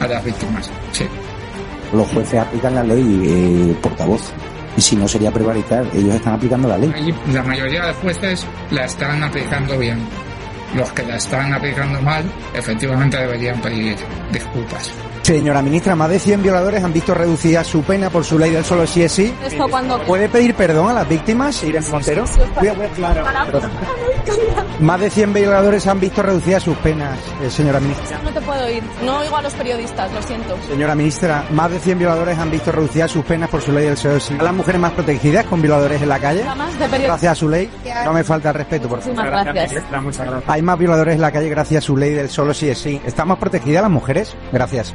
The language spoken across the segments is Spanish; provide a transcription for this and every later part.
a las víctimas. Sí. Los jueces aplican la ley, eh, portavoz. Y si no sería prevaricar, ellos están aplicando la ley. Y la mayoría de jueces la están aplicando bien. Los que la están aplicando mal, efectivamente deberían pedir disculpas. Señora ministra, más de 100 violadores han visto reducida su pena por su ley del solo sí es sí. Esto cuando... ¿Puede pedir perdón a las víctimas, Irene Montero? Voy a- voy a- claro. Más de 100 violadores han visto reducidas sus penas, eh, señora ministra. No te puedo oír. No oigo a los periodistas, lo siento. Señora ministra, más de 100 violadores han visto reducidas sus penas por su ley del solo sí. ¿A las mujeres más protegidas con violadores en la calle? Más de periodistas. Gracias a su ley. No me falta el respeto, por favor. Muchísimas gracias. Hay más violadores en la calle gracias a su ley del solo sí es sí. ¿Están más protegidas las mujeres? Gracias.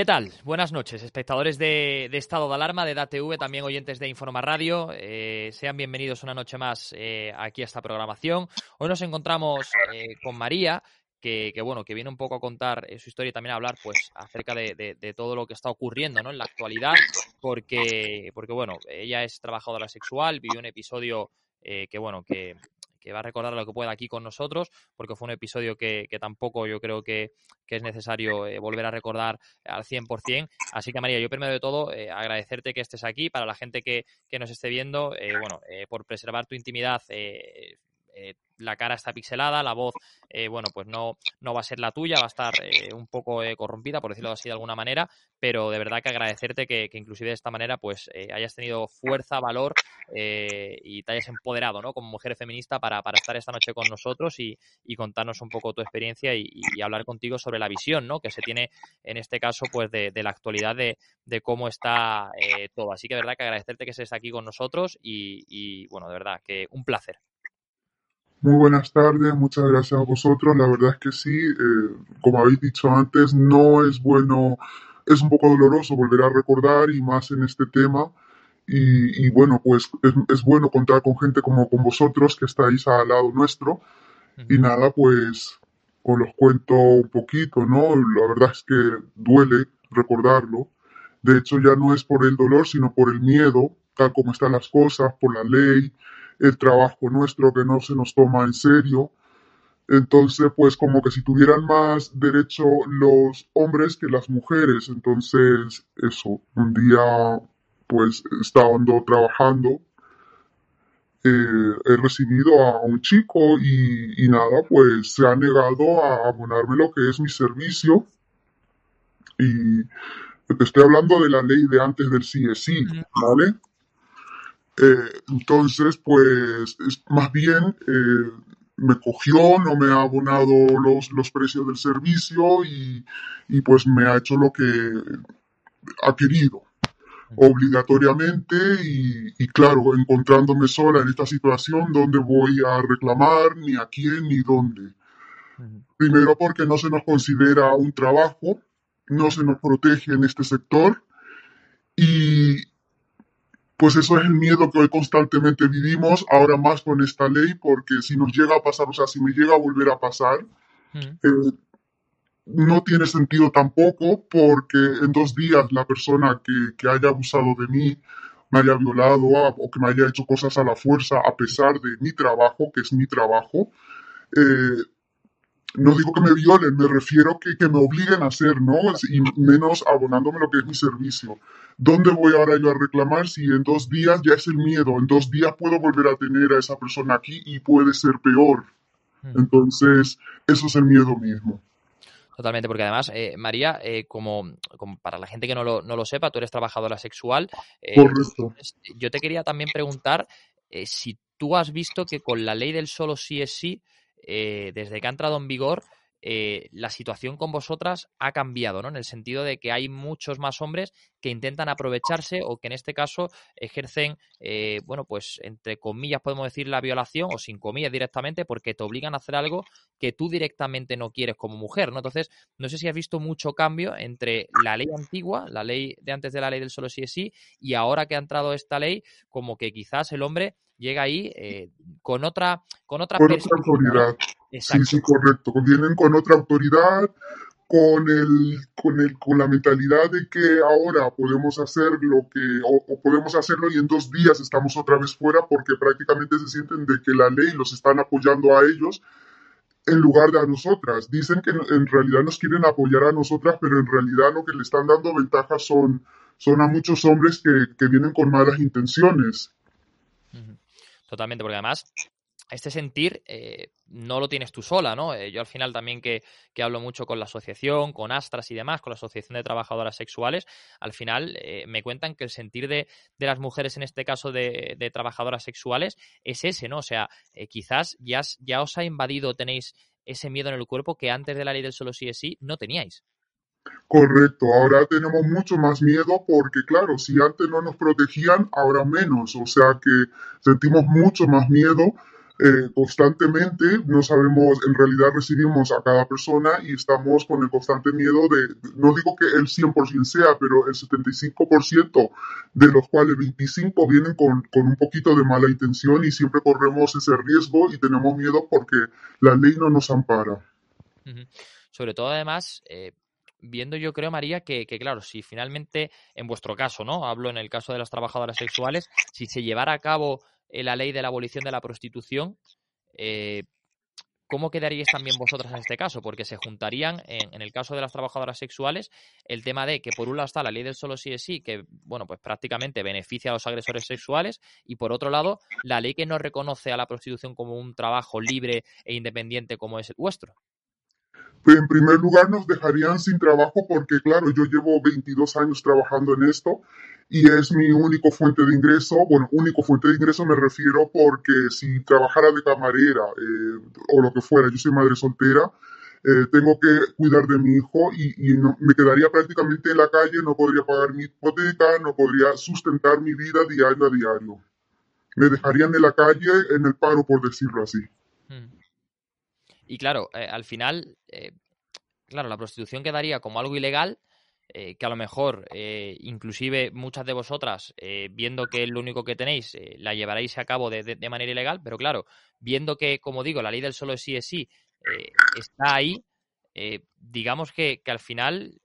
¿Qué tal? Buenas noches, espectadores de, Estado de Alarma, de DATV, también oyentes de Informa Radio. Eh, sean bienvenidos una noche más eh, aquí a esta programación. Hoy nos encontramos eh, con María, que, bueno, que viene un poco a contar eh, su historia y también a hablar pues acerca de, de- todo lo que está ocurriendo ¿no? en la actualidad, porque, porque bueno, ella es trabajadora sexual, vivió un episodio que bueno, que, que va a recordar lo que pueda aquí con nosotros, porque fue un episodio que, que tampoco yo creo que, que es necesario eh, volver a recordar al 100%. Así que María, yo primero de todo eh, agradecerte que estés aquí, para la gente que, que nos esté viendo, eh, bueno, por preservar tu intimidad. La cara está pixelada, la voz, eh, bueno, pues no, no va a ser la tuya, va a estar eh, un poco eh, corrompida, por decirlo así de alguna manera, pero de verdad que agradecerte que, que inclusive de esta manera pues eh, hayas tenido fuerza, valor y te hayas empoderado, ¿no? Como mujer feminista para, para estar esta noche con nosotros y, contarnos un poco tu experiencia y, hablar contigo sobre la visión, ¿no? Que se tiene en este caso pues de, de la actualidad de, cómo está todo. Así que de verdad que agradecerte que estés aquí con nosotros y, y bueno, de verdad que un placer. Muy buenas tardes, muchas gracias a vosotros. La verdad es que sí, eh, como habéis dicho antes, no es bueno, es un poco doloroso volver a recordar y más en este tema. Y, y bueno, pues es, es bueno contar con gente como con vosotros que estáis al lado nuestro. Y nada, pues os los cuento un poquito, ¿no? La verdad es que duele recordarlo. De hecho, ya no es por el dolor, sino por el miedo, tal como están las cosas, por la ley, el trabajo nuestro que no se nos toma en serio. Entonces, pues como que si tuvieran más derecho los hombres que las mujeres. Entonces, eso, un día pues estando trabajando, eh, he recibido a un chico y, y, nada, pues se ha negado a abonarme lo que es mi servicio. Y te estoy hablando de la ley de antes del CSI, ¿vale? Eh, entonces, pues, es, más bien eh, me cogió, no me ha abonado los, los precios del servicio y, y pues me ha hecho lo que ha querido obligatoriamente y, y, claro, encontrándome sola en esta situación, ¿dónde voy a reclamar? Ni a quién, ni dónde. Primero porque no se nos considera un trabajo, no se nos protege en este sector y pues eso es el miedo que hoy constantemente vivimos, ahora más con esta ley, porque si nos llega a pasar, o sea, si me llega a volver a pasar, eh, no tiene sentido tampoco porque en dos días la persona que, que haya abusado de mí, me haya violado o que me haya hecho cosas a la fuerza a pesar de mi trabajo, que es mi trabajo, eh, no digo que me violen, me refiero que, que me obliguen a hacer, ¿no? Y menos abonándome lo que es mi servicio. ¿Dónde voy ahora yo a reclamar si en dos días ya es el miedo? En dos días puedo volver a tener a esa persona aquí y puede ser peor. Entonces, eso es el miedo mismo. Totalmente, porque además, eh, María, eh, como, como, para la gente que no lo, no lo, sepa, tú eres trabajadora sexual. Eh, Correcto. Yo te quería también preguntar si tú has visto que con la ley del solo sí es sí, eh, desde que ha entrado en vigor, eh, la situación con vosotras ha cambiado, ¿no? En el sentido de que hay muchos más hombres que intentan aprovecharse o que en este caso ejercen, eh, bueno, pues entre comillas podemos decir la violación o sin comillas directamente porque te obligan a hacer algo que tú directamente no quieres como mujer, ¿no? Entonces, no sé si has visto mucho cambio entre la ley antigua, la ley de antes de la ley del solo sí es sí, y ahora que ha entrado esta ley, como que quizás el hombre llega ahí eh, con otra con otra, con otra autoridad. Sí, sí, correcto. Vienen con otra autoridad, con el, con el, con la mentalidad de que ahora podemos hacer lo que, o, o, podemos hacerlo y en dos días estamos otra vez fuera porque prácticamente se sienten de que la ley los están apoyando a ellos en lugar de a nosotras. Dicen que en realidad nos quieren apoyar a nosotras, pero en realidad lo que le están dando ventajas son, son a muchos hombres que, que vienen con malas intenciones. Totalmente, porque además este sentir eh, no lo tienes tú sola, ¿no? Eh, yo al final también que, que, hablo mucho con la asociación, con Astras y demás, con la Asociación de Trabajadoras Sexuales, al final eh, me cuentan que el sentir de, de, las mujeres, en este caso de, de trabajadoras sexuales, es ese, ¿no? O sea, eh, quizás ya, ya os ha invadido, tenéis ese miedo en el cuerpo que antes de la ley del solo sí es sí no teníais. Correcto, ahora tenemos mucho más miedo porque, claro, si antes no nos protegían, ahora menos, o sea que sentimos mucho más miedo eh, constantemente, no sabemos, en realidad recibimos a cada persona y estamos con el constante miedo de, no digo que el 100% sea, pero el 75% de los cuales 25 vienen con, con un poquito de mala intención y siempre corremos ese riesgo y tenemos miedo porque la ley no nos ampara. Sobre todo, además, eh, viendo yo creo, María, que, claro, si finalmente, en vuestro caso, ¿no? Hablo en el caso de las trabajadoras sexuales, si se llevara a cabo eh, la ley de la abolición de la prostitución, eh, ¿cómo quedaríais también vosotras en este caso? Porque se juntarían, en, en, el caso de las trabajadoras sexuales, el tema de que por un lado está la ley del solo sí es sí, que, bueno, pues prácticamente beneficia a los agresores sexuales, y por otro lado, la ley que no reconoce a la prostitución como un trabajo libre e independiente como es el vuestro. En primer lugar, nos dejarían sin trabajo porque, claro, yo llevo 22 años trabajando en esto y es mi único fuente de ingreso. Bueno, único fuente de ingreso me refiero porque si trabajara de camarera eh, o lo que fuera, yo soy madre soltera, eh, tengo que cuidar de mi hijo y, no, me quedaría prácticamente en la calle, no podría pagar mi hipoteca, no podría sustentar mi vida diario a diario. Me dejarían en la calle en el paro, por decirlo así. Hmm. Y claro, eh, al final, eh, claro, la prostitución quedaría como algo ilegal, eh, que a lo mejor, eh, inclusive muchas de vosotras, viendo que es lo único que tenéis, la llevaréis a cabo de, de, de, manera ilegal, pero claro, viendo que, como digo, la ley del solo sí es sí está ahí, digamos que, que, al final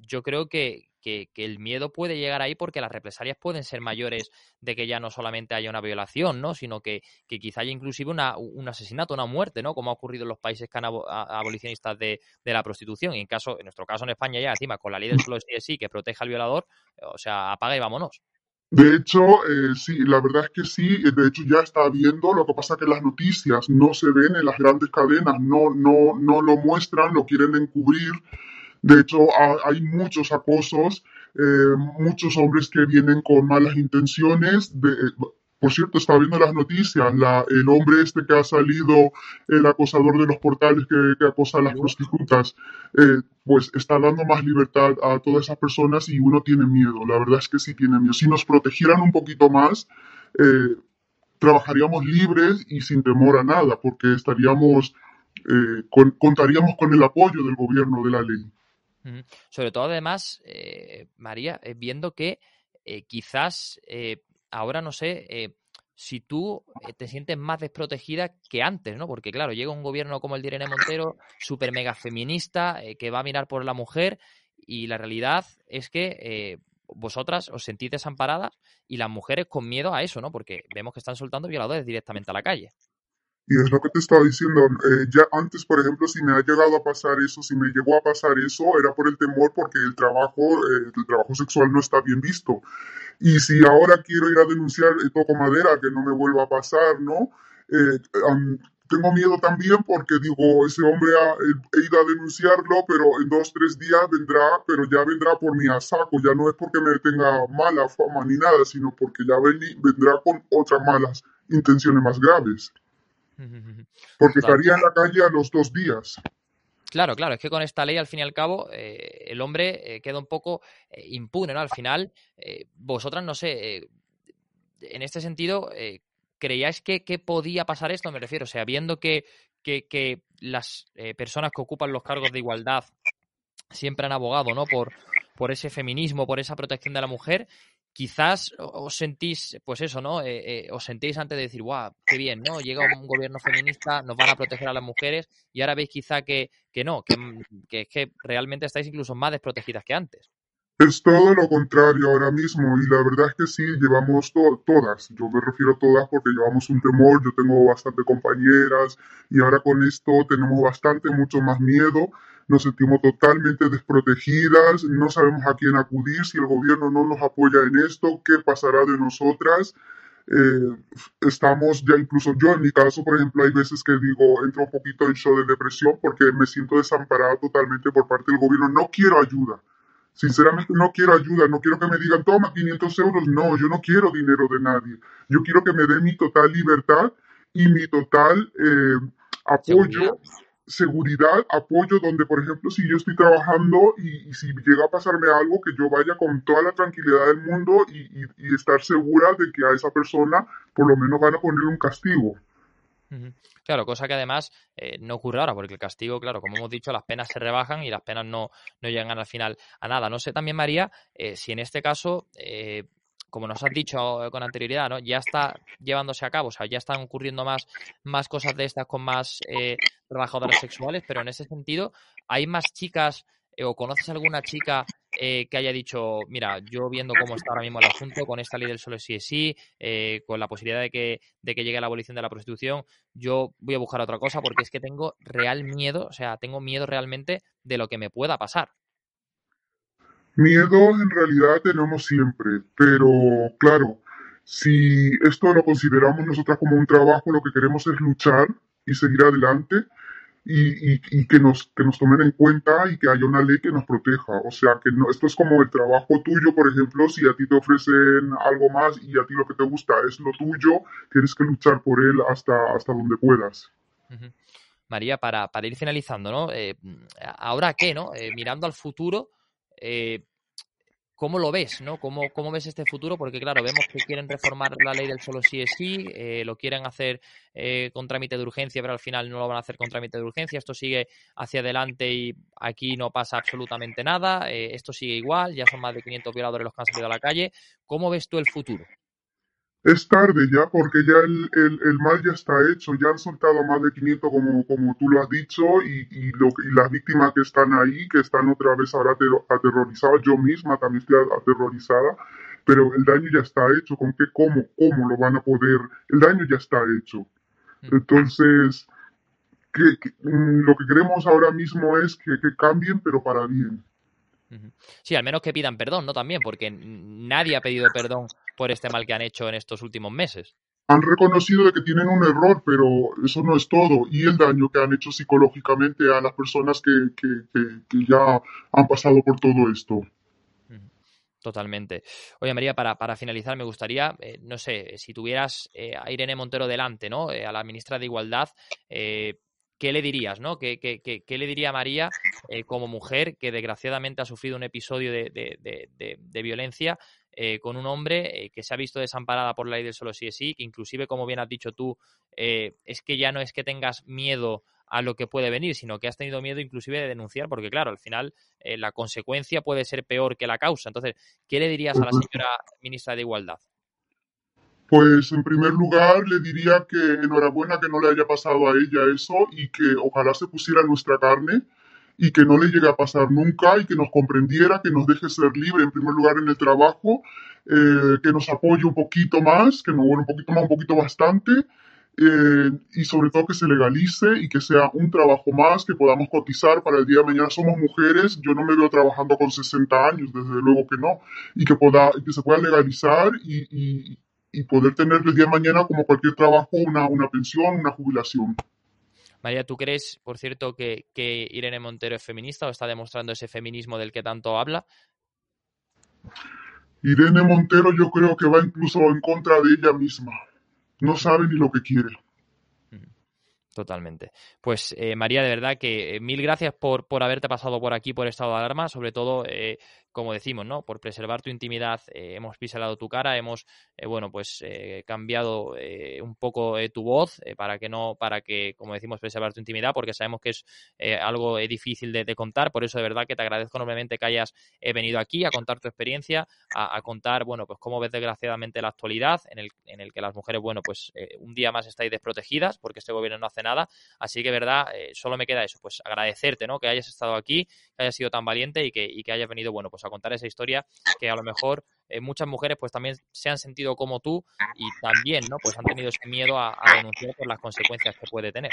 yo creo que, que, que, el miedo puede llegar ahí porque las represalias pueden ser mayores de que ya no solamente haya una violación, ¿no? Sino que, que quizá haya inclusive una, un asesinato, una muerte, ¿no? Como ha ocurrido en los países que han abolicionistas de, de, la prostitución. Y en caso, en nuestro caso en España ya, encima, con la ley del solo sí, sí que protege al violador, o sea, apaga y vámonos. De hecho, eh, sí, la verdad es que sí, de hecho ya está viendo, lo que pasa es que las noticias no se ven en las grandes cadenas, no, no, no lo muestran, lo quieren encubrir. De hecho, hay muchos acosos, eh, muchos hombres que vienen con malas intenciones, de, por cierto, estaba viendo las noticias, el hombre este que ha salido, el acosador de los portales que, acosa a las prostitutas, eh, pues está dando más libertad a todas esas personas y uno tiene miedo, la verdad es que sí tiene miedo. Si nos protegieran un poquito más, eh, trabajaríamos libres y sin temor a nada, porque estaríamos, eh, contaríamos con el apoyo del gobierno de la ley. Sobre todo, además, María, viendo que quizás ahora no sé eh, si tú eh, te sientes más desprotegida que antes, ¿no? Porque claro, llega un gobierno como el de Irene Montero, súper mega feminista, eh, que va a mirar por la mujer y la realidad es que vosotras os sentís desamparadas y las mujeres con miedo a eso, ¿no? Porque vemos que están soltando violadores directamente a la calle. Y es lo que te estaba diciendo, ya antes, por ejemplo, si me ha llegado a pasar eso, si me llegó a pasar eso, era por el temor porque el trabajo, el trabajo sexual no está bien visto. Y si ahora quiero ir a denunciar, eh, toco madera, que no me vuelva a pasar, ¿no? Eh, tengo miedo también porque digo, ese hombre ha, he ido a denunciarlo, pero en dos, tres días vendrá, pero ya vendrá por mi asaco, ya no es porque me tenga mala fama ni nada, sino porque ya vendrá con otras malas intenciones más graves. Porque estaría en la calle a los dos días. Claro, claro, es que con esta ley, al fin y al cabo, eh, el hombre eh, queda un poco eh, impune, ¿no? Al final, vosotras, no sé, en este sentido, ¿creíais que, podía pasar esto? Me refiero, o sea, viendo que, que, que las personas que ocupan los cargos de igualdad siempre han abogado, ¿no? Por, por ese feminismo, por esa protección de la mujer, quizás os sentís, pues eso, ¿no? Eh, eh, os sentís antes de decir, guau, qué bien, ¿no? Llega un gobierno feminista, nos van a proteger a las mujeres y ahora veis quizá que, que no, que, que, que realmente estáis incluso más desprotegidas que antes. Es todo lo contrario ahora mismo y la verdad es que sí, llevamos todas, yo me refiero a todas porque llevamos un temor, yo tengo bastante compañeras y ahora con esto tenemos bastante, mucho más miedo nos sentimos totalmente desprotegidas, no sabemos a quién acudir, si el gobierno no nos apoya en esto, qué pasará de nosotras. Eh, estamos ya incluso yo en mi caso, por ejemplo, hay veces que digo, entro un poquito en show de depresión porque me siento desamparada totalmente por parte del gobierno, no quiero ayuda. Sinceramente no quiero ayuda, no quiero que me digan, toma 500 euros, no, yo no quiero dinero de nadie. Yo quiero que me den mi total libertad y mi total eh, apoyo seguridad, apoyo, donde por ejemplo si yo estoy trabajando y, si llega a pasarme algo, que yo vaya con toda la tranquilidad del mundo y, estar segura de que a esa persona por lo menos van a poner un castigo. Claro, cosa que además eh, no ocurre ahora, porque el castigo, claro, como hemos dicho, las penas se rebajan y las penas no, no llegan al final a nada. No sé también, María, eh, si en este caso eh, como nos has dicho con anterioridad, ¿no? ya está llevándose a cabo, o sea, ya están ocurriendo más, más cosas de estas con más eh, trabajadoras sexuales, pero en ese sentido, ¿hay más chicas eh, o conoces alguna chica eh, que haya dicho, mira, yo viendo cómo está ahora mismo el asunto, con esta ley del solo sí es sí, eh, con la posibilidad de que, de que llegue la abolición de la prostitución, yo voy a buscar otra cosa porque es que tengo real miedo, o sea, tengo miedo realmente de lo que me pueda pasar. Miedo en realidad tenemos siempre, pero claro, si esto lo consideramos nosotras como un trabajo, lo que queremos es luchar y seguir adelante y, que, nos, que nos tomen en cuenta y que haya una ley que nos proteja. O sea, que no, esto es como el trabajo tuyo, por ejemplo, si a ti te ofrecen algo más y a ti lo que te gusta es lo tuyo, tienes que luchar por él hasta, hasta donde puedas. María, para, para ir finalizando, ¿no? Eh, ¿Ahora qué, no? Eh, mirando al futuro, eh, ¿Cómo lo ves, no? ¿Cómo, ¿Cómo, ves este futuro? Porque, claro, vemos que quieren reformar la ley del solo sí es sí, eh, lo quieren hacer eh, con trámite de urgencia, pero al final no lo van a hacer con trámite de urgencia. Esto sigue hacia adelante y aquí no pasa absolutamente nada. esto sigue igual, ya son más de 500 violadores los que han salido a la calle. ¿Cómo ves tú el futuro? Es tarde ya, porque ya el, el, mal ya está hecho, ya han soltado más de 500 como, como tú lo has dicho y, y, lo, y las víctimas que están ahí, que están otra vez ahora aterrorizadas, yo misma también estoy aterrorizada, pero el daño ya está hecho, ¿con qué, cómo, cómo lo van a poder? El daño ya está hecho. Entonces, mm, lo que queremos ahora mismo es que, que cambien, pero para bien. Sí, al menos que pidan perdón, ¿no? También, porque nadie ha pedido perdón por este mal que han hecho en estos últimos meses. Han reconocido de que tienen un error, pero eso no es todo. Y el daño que han hecho psicológicamente a las personas que, que ya han pasado por todo esto. Totalmente. Oye, María, para, para finalizar, me gustaría, eh, no sé, si tuvieras eh, a Irene Montero delante, ¿no? Eh, a la ministra de Igualdad, ¿qué le dirías, no? ¿Qué, qué, qué, le diría María como mujer que desgraciadamente ha sufrido un episodio de, de, de, de violencia con un hombre que se ha visto desamparada por la ley del solo sí es sí, que inclusive, como bien has dicho tú, es que ya no es que tengas miedo a lo que puede venir, sino que has tenido miedo inclusive de denunciar, porque claro, al final eh, la consecuencia puede ser peor que la causa. Entonces, ¿qué le dirías a la señora ministra de Igualdad? Pues en primer lugar le diría que enhorabuena que no le haya pasado a ella eso y que ojalá se pusiera nuestra carne y que no le llegue a pasar nunca y que nos comprendiera, que nos deje ser libre en primer lugar en el trabajo, eh, que nos apoye un poquito más, que nos bueno, un poquito más, un poquito bastante eh, y sobre todo que se legalice y que sea un trabajo más, que podamos cotizar para el día de mañana. Somos mujeres, yo no me veo trabajando con 60 años, desde luego que no, y que, pueda, que se pueda legalizar y, y, y, poder tener el día de mañana como cualquier trabajo una, una pensión, una jubilación. María, ¿tú crees, por cierto, que, que Irene Montero es feminista o está demostrando ese feminismo del que tanto habla? Irene Montero yo creo que va incluso en contra de ella misma no sabe ni lo que quiere. Totalmente. Pues eh, María, de verdad que eh, mil gracias por, por haberte pasado por aquí por estado de alarma, sobre todo eh, como decimos, ¿no? Por preservar tu intimidad eh, hemos piselado tu cara, hemos, eh, bueno, pues eh, cambiado un poco tu voz para que no, para que, como decimos, preservar tu intimidad, porque sabemos que es algo difícil de, contar. Por eso, de verdad, que te agradezco enormemente que hayas venido aquí a contar tu experiencia, a, contar, bueno, pues cómo ves desgraciadamente la actualidad en el, en el que las mujeres, bueno, pues un día más estáis desprotegidas porque este gobierno no hace nada. Así que, verdad, solo me queda eso, pues agradecerte, ¿no? Que hayas estado aquí, que hayas sido tan valiente y que, y que hayas venido, bueno, pues a contar esa historia que a lo mejor eh, muchas mujeres pues también se han sentido como tú y también, ¿no? Pues han tenido ese miedo a, denunciar por las consecuencias que puede tener.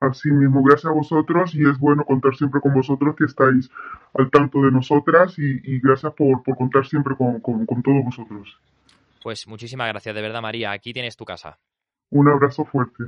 Así mismo, gracias a vosotros y es bueno contar siempre con vosotros que estáis al tanto de nosotras y, gracias por, contar siempre con, con todos vosotros. Pues muchísimas gracias, de verdad María, aquí tienes tu casa. Un abrazo fuerte.